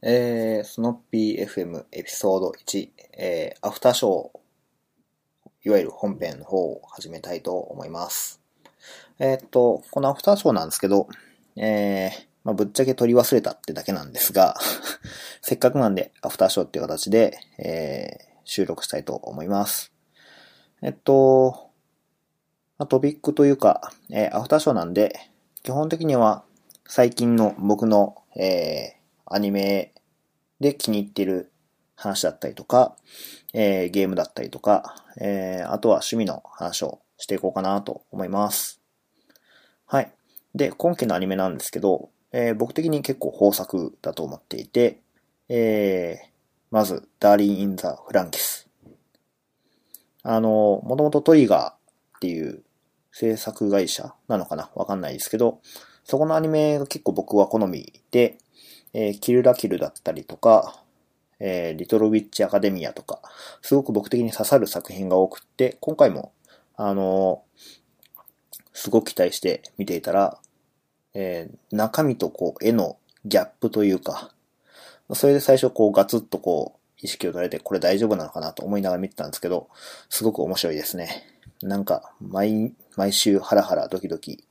えー、スノッピー FM エピソード1、えー、アフターショー、いわゆる本編の方を始めたいと思います。えー、っと、このアフターショーなんですけど、えー、まあ、ぶっちゃけ取り忘れたってだけなんですが せっかくなんでアフターショーっていう形で、えー、収録したいと思います。えっと、まあ、トピックというか、えー、アフターショーなんで、基本的には最近の僕の、えー、アニメで気に入ってる話だったりとか、えー、ゲームだったりとか、えー、あとは趣味の話をしていこうかなと思います。はい。で、今期のアニメなんですけど、えー、僕的に結構豊作だと思っていて、えー、まず、ダーリン・イン・ザ・フランキス。あの、もともとトリガーっていう制作会社なのかな？わかんないですけど、そこのアニメが結構僕は好みで、えー、キルラキルだったりとか、えー、リトルウィッチアカデミアとか、すごく僕的に刺さる作品が多くって、今回も、あのー、すごく期待して見ていたら、えー、中身とこう、絵のギャップというか、それで最初こう、ガツッとこう、意識を取れて、これ大丈夫なのかなと思いながら見てたんですけど、すごく面白いですね。なんか、毎、毎週ハラハラドキドキ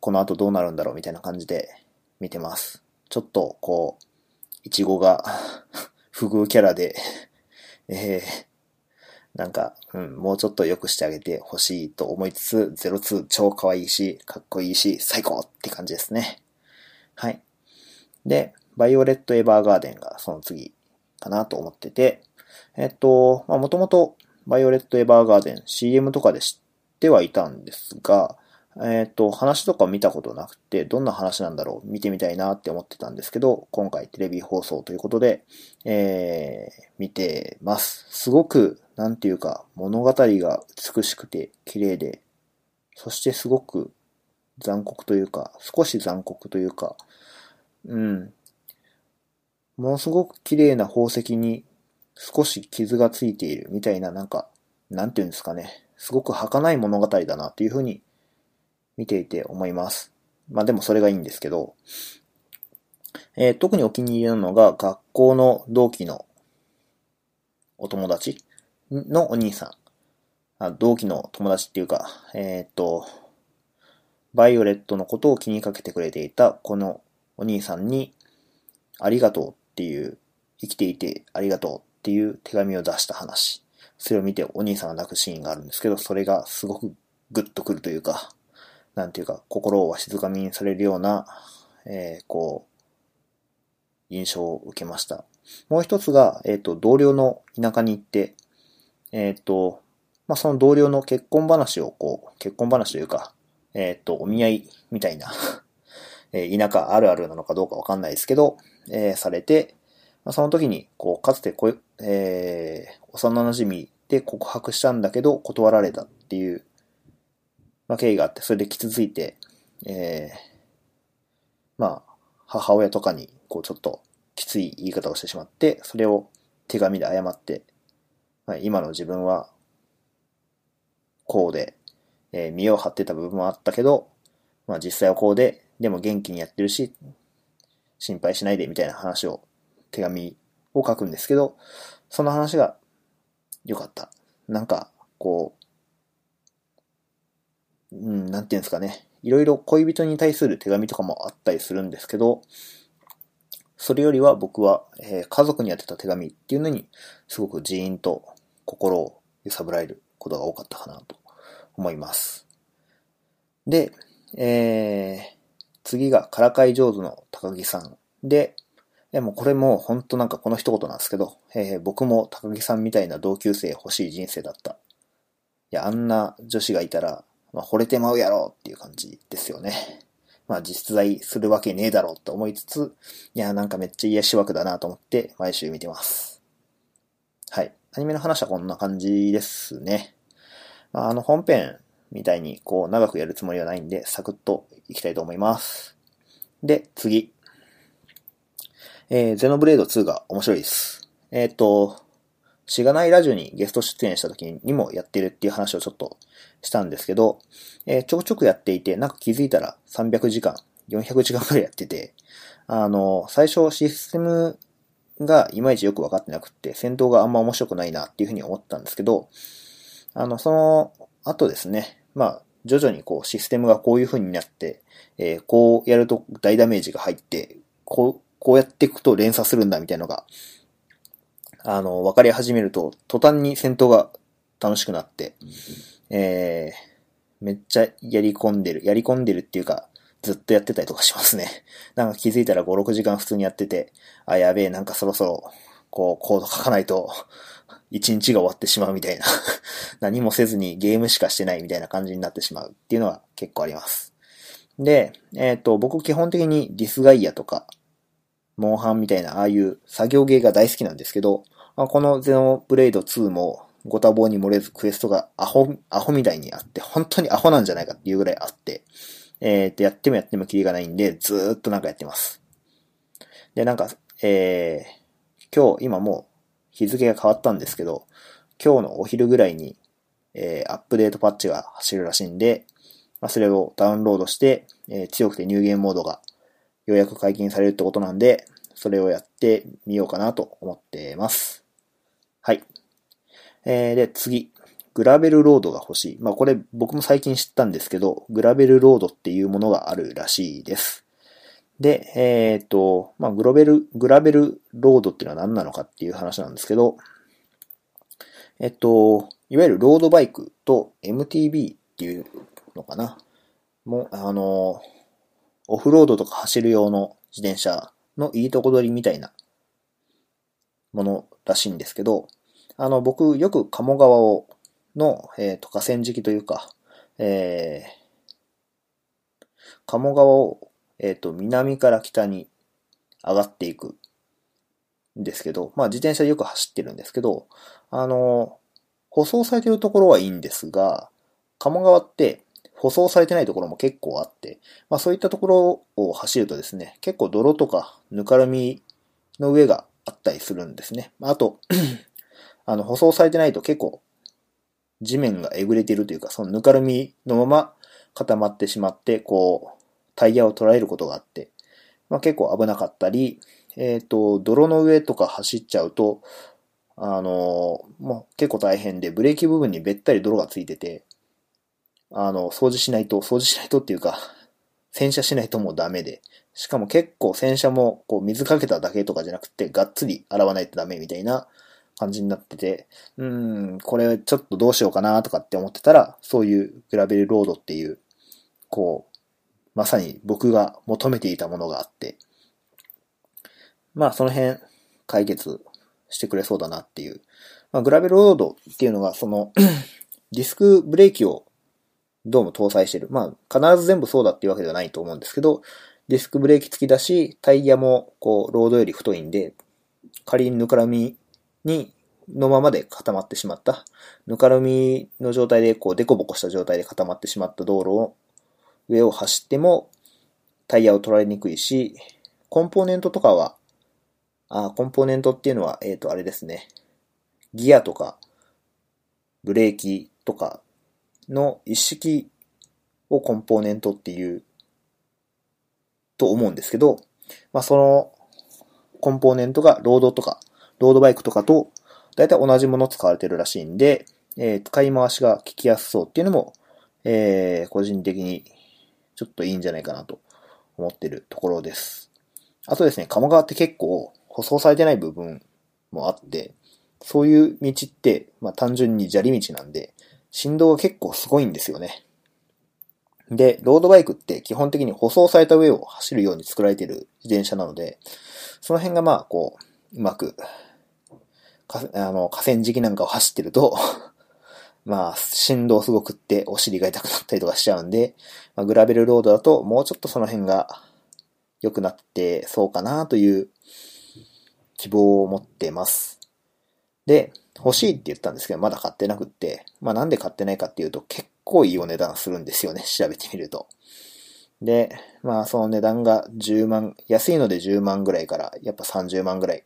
この後どうなるんだろうみたいな感じで見てます。ちょっと、こう、いちごが 不遇キャラでえー、なんか、うん、もうちょっと良くしてあげてほしいと思いつつ、02超可愛いし、かっこいいし、最高って感じですね。はい。で、バイオレット・エヴァーガーデンがその次かなと思ってて、えっと、まあ、もともとバイオレット・エヴァーガーデン CM とかで知ってはいたんですが、えっ、ー、と、話とか見たことなくて、どんな話なんだろう見てみたいなって思ってたんですけど、今回テレビ放送ということで、えー、見てます。すごく、なんていうか、物語が美しくて綺麗で、そしてすごく残酷というか、少し残酷というか、うん。ものすごく綺麗な宝石に少し傷がついているみたいな、なんか、なんていうんですかね。すごく儚い物語だなっていうふうに見ていて思います。まあでもそれがいいんですけど、えー、特にお気に入りなのが学校の同期のお友達？のお兄さん。あ同期の友達っていうか、えー、っと、バイオレットのことを気にかけてくれていたこのお兄さんに、ありがとうっていう、生きていてありがとうっていう手紙を出した話。それを見てお兄さんが泣くシーンがあるんですけど、それがすごくグッとくるというか、なんていうか、心をわしづかみにされるような、えー、こう、印象を受けました。もう一つが、えっ、ー、と、同僚の田舎に行って、えっ、ー、と、まあ、その同僚の結婚話をこう、結婚話というか、えっ、と、お見合いみたいな え田舎あるあるなのかどうかわかんないですけど、えされて、まあ、その時に、こう、かつてこ、えー、幼馴染で告白したんだけど、断られたっていうまあ、経緯があって、それで傷ついて、えー、まあ、母親とかに、こう、ちょっと、きつい言い方をしてしまって、それを手紙で謝って、まあ、今の自分は、こうで、えー、身を張ってた部分もあったけど、まあ実際はこうで、でも元気にやってるし、心配しないでみたいな話を、手紙を書くんですけど、その話が良かった。なんか、こうう、ん、なんていうんですかね。いろいろ恋人に対する手紙とかもあったりするんですけど、それよりは僕は、えー、家族に宛てた手紙っていうのに、すごくジーンと心を揺さぶられることが多かったかなと思います。で、えー、次がからかい上手の高木さんで、でもこれも本当なんかこの一言なんですけど、えー、僕も高木さんみたいな同級生欲しい人生だった。いや、あんな女子がいたらまあ、惚れてまうやろっていう感じですよね。まあ、実在するわけねえだろうって思いつつ、いや、なんかめっちゃ癒し枠だなと思って毎週見てます。はい。アニメの話はこんな感じですね。まあ、あの本編みたいにこう長くやるつもりはないんで、サクッといきたいと思います。で、次。えー、ゼノブレード2が面白いです。えっ、ー、と、しがないラジオにゲスト出演した時にもやってるっていう話をちょっとしたんですけど、えー、ちょくちょくやっていて、なんか気づいたら300時間、400時間くらいやってて、あの、最初システムがいまいちよくわかってなくて、戦闘があんま面白くないなっていうふうに思ったんですけど、あの、その後ですね、まあ、徐々にこうシステムがこういう風になって、えー、こうやると大ダメージが入って、こう、こうやっていくと連鎖するんだみたいなのが、あの、分かり始めると、途端に戦闘が楽しくなって、えー、めっちゃやり込んでる、やり込んでるっていうか、ずっとやってたりとかしますね。なんか気づいたら5、6時間普通にやってて、あ、やべえ、なんかそろそろ、こう、コード書かないと、一日が終わってしまうみたいな 何もせずにゲームしかしてないみたいな感じになってしまうっていうのは結構あります。で、えっ、ー、と、僕基本的にディスガイアとか、モンハンみたいなああいう作業ゲーが大好きなんですけど、まあ、このゼノブレイド2もご多忙に漏れずクエストがアホ、アホみたいにあって、本当にアホなんじゃないかっていうぐらいあって、えー、と、やってもやってもキリがないんで、ずーっとなんかやってます。で、なんか、えー、今日、今もう日付が変わったんですけど、今日のお昼ぐらいに、えー、アップデートパッチが走るらしいんで、まあ、それをダウンロードして、えー、強くてニューゲームモードがようやく解禁されるってことなんで、それをやってみようかなと思ってます。はい。えー、で、次。グラベルロードが欲しい。まあこれ僕も最近知ったんですけど、グラベルロードっていうものがあるらしいです。で、えっ、ー、と、まあグロベル、グラベルロードっていうのは何なのかっていう話なんですけど、えっと、いわゆるロードバイクと MTB っていうのかな。もう、あの、オフロードとか走る用の自転車のいいとこ取りみたいなものらしいんですけど、あの、僕よく鴨川を、の、えっ、ー、と、河川敷というか、えー、鴨川を、えっ、ー、と、南から北に上がっていくんですけど、まあ自転車でよく走ってるんですけど、あの、舗装されてるところはいいんですが、鴨川って舗装されてないところも結構あって、まあそういったところを走るとですね、結構泥とかぬかるみの上があったりするんですね。あと あの、舗装されてないと結構地面がえぐれてるというか、そのぬかるみのまま固まってしまって、こう、タイヤを捉えることがあって、まあ結構危なかったり、えっ、ー、と、泥の上とか走っちゃうと、あの、もう結構大変で、ブレーキ部分にべったり泥がついてて、あの、掃除しないと、掃除しないとっていうか、洗車しないともうダメで、しかも結構洗車もこう水かけただけとかじゃなくて、がっつり洗わないとダメみたいな感じになってて、うーん、これちょっとどうしようかなとかって思ってたら、そういうグラベルロードっていう、こう、まさに僕が求めていたものがあって、まあその辺解決してくれそうだなっていう。まあ、グラベルロードっていうのがその ディスクブレーキをどうも搭載してる。まあ、必ず全部そうだっていうわけではないと思うんですけど、ディスクブレーキ付きだし、タイヤも、こう、ロードより太いんで、仮にぬからみに、のままで固まってしまった。ぬかるみの状態で、こう、デコボコした状態で固まってしまった道路を、上を走っても、タイヤを取られにくいし、コンポーネントとかは、あ、コンポーネントっていうのは、えっ、ー、と、あれですね。ギアとか、ブレーキとかの一式をコンポーネントっていう、と思うんですけど、まあ、その、コンポーネントがロードとか、ロードバイクとかと、だいたい同じもの使われてるらしいんで、えー、使い回しが効きやすそうっていうのも、えー、個人的にちょっといいんじゃないかなと思ってるところです。あとですね、鴨川って結構舗装されてない部分もあって、そういう道って、まあ単純に砂利道なんで、振動が結構すごいんですよね。で、ロードバイクって基本的に舗装された上を走るように作られている自転車なので、その辺がまあ、こう、うまく、かあの、河川敷なんかを走ってると まあ、振動すごくってお尻が痛くなったりとかしちゃうんで、まあ、グラベルロードだともうちょっとその辺が良くなってそうかなという希望を持ってます。で、欲しいって言ったんですけど、まだ買ってなくって、まあなんで買ってないかっていうと結構いいお値段するんですよね、調べてみると。で、まあその値段が10万、安いので10万ぐらいから、やっぱ30万ぐらい。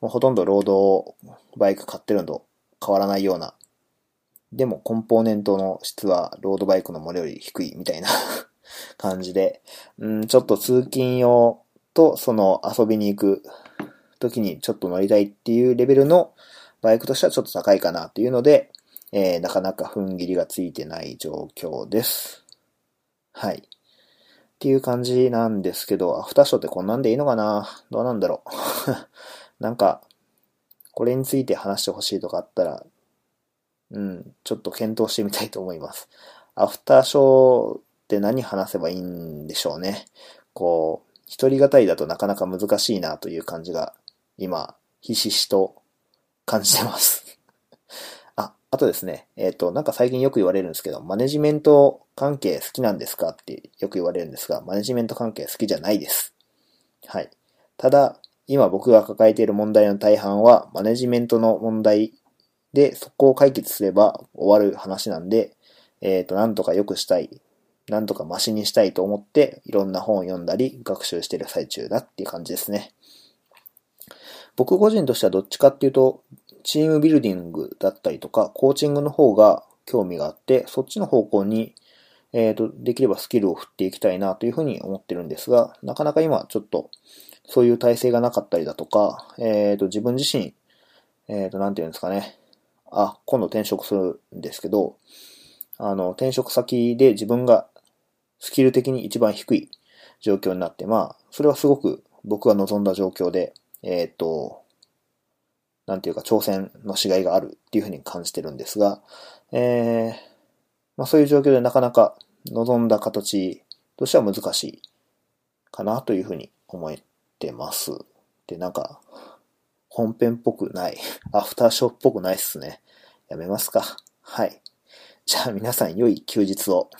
もうほとんどロードバイク買ってるのと変わらないような。でもコンポーネントの質はロードバイクのものより低いみたいな 感じで、うん、ちょっと通勤用と、その遊びに行く時にちょっと乗りたいっていうレベルのバイクとしてはちょっと高いかなっていうので、えー、なかなか踏ん切りがついてない状況です。はい。っていう感じなんですけど、アフターショーってこんなんでいいのかな？どうなんだろう？なんか、これについて話してほしいとかあったら、うん、ちょっと検討してみたいと思います。アフターショーって何話せばいいんでしょうね？こう、一人語りだとなかなか難しいなという感じが、今、ひしひしと感じてます。あ、あとですね、えっ、ー、と、なんか最近よく言われるんですけど、マネジメント関係好きなんですかってよく言われるんですが、マネジメント関係好きじゃないです。はい。ただ、今僕が抱えている問題の大半は、マネジメントの問題で、そこを解決すれば終わる話なんで、えっ、ー、と、なんとか良くしたい、なんとかマシにしたいと思って、いろんな本を読んだり、学習している最中だっていう感じですね。僕個人としてはどっちかっていうと、チームビルディングだったりとか、コーチングの方が興味があって、そっちの方向に、えっ、ー、と、できればスキルを振っていきたいなというふうに思ってるんですが、なかなか今ちょっと、そういう体制がなかったりだとか、えっ、ー、と、自分自身、えっ、ー、と、なんていうんですかね。あ、今度転職するんですけど、あの、転職先で自分がスキル的に一番低い状況になって、まあ、それはすごく僕が望んだ状況で、えっ、ー、と、なんていうか挑戦のしがいがあるっていうふうに感じてるんですが、えー、まあそういう状況でなかなか望んだ形としては難しいかなというふうに思ってます。で、なんか、本編っぽくない、アフターショーっぽくないっすね。やめますか。はい。じゃあ皆さん良い休日を。